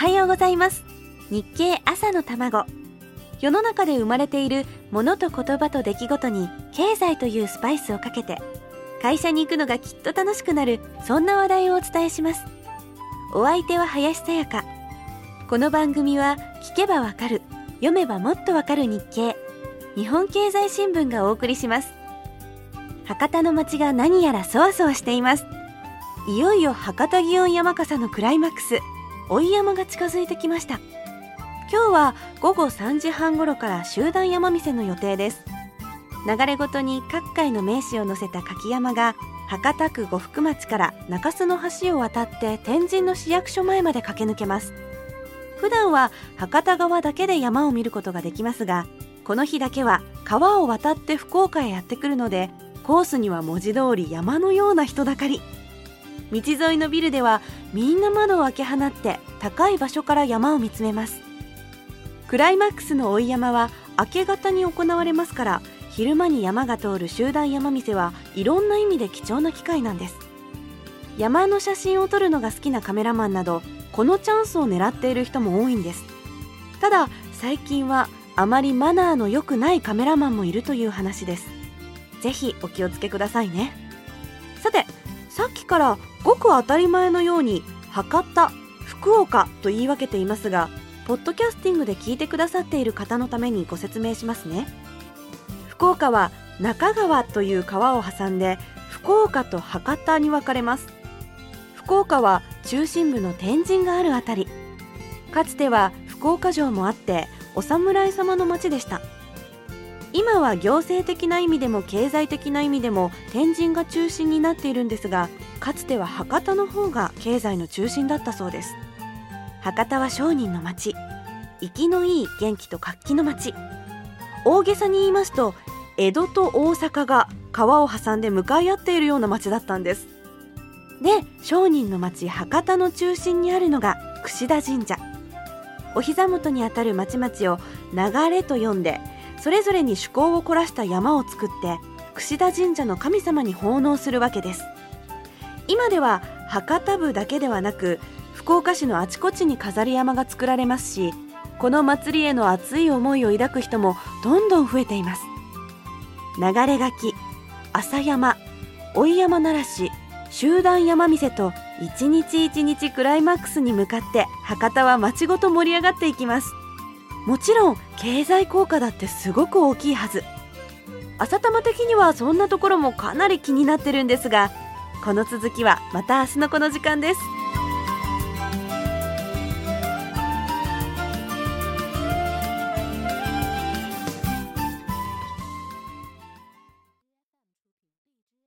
はようございます。日経朝の卵。世の中で生まれているものと言葉と出来事に経済というスパイスをかけて会社に行くのがきっと楽しくなるそんな話題をお伝えします。お相手は林さやか。この番組は聞けばわかる読めばもっとわかる日経。日本経済新聞がお送りします。博多の街が何やらそわそわしています。いよいよ博多祇園山笠のクライマックス。追山が近づいてきました。今日は午後3時半頃から集団山見せの予定です。流れごとに各界の名士を乗せた柿山が博多区呉服町から中洲の橋を渡って天神の市役所前まで駆け抜けます。普段は博多側だけで山を見ることができますがこの日だけは川を渡って福岡へやってくるのでコースには文字通り山のような人だかり。道沿いのビルではみんな窓を開け放って高い場所から山を見つめます。クライマックスの追い山は明け方に行われますから昼間に山が通る集団山見せはいろんな意味で貴重な機会なんです。山の写真を撮るのが好きなカメラマンなどこのチャンスを狙っている人も多いんです。ただ最近はあまりマナーの良くないカメラマンもいるという話ですぜひお気をつけくださいねさてさっきからごく当たり前のように博多福岡と言い分けていますがポッドキャスティングで聞いてくださっている方のためにご説明しますね。福岡は中川という川を挟んで福岡と博多に分かれます。福岡は中心部の天神があるあたり。かつては福岡城もあってお侍様の町でした。今は行政的な意味でも経済的な意味でも天神が中心になっているんですがかつては博多の方が経済の中心だったそうです。博多は商人の町。生きのいい元気と活気の町。大げさに言いますと江戸と大阪が川を挟んで向かい合っているような町だったんです。で商人の町博多の中心にあるのが櫛田神社。お膝元にあたる町々を流れと呼んでそれぞれに趣向を凝らした山を作って櫛田神社の神様に奉納するわけです。今では博多部だけではなく福岡市のあちこちに飾り山が作られますしこの祭りへの熱い思いを抱く人もどんどん増えています。流れ柿朝山追山鳴らし集団山見せと一日一日クライマックスに向かって博多は街ごと盛り上がっていきます。もちろん経済効果だってすごく大きいはず。朝玉的にはそんなところもかなり気になってるんですがこの続きはまた明日のこの時間です。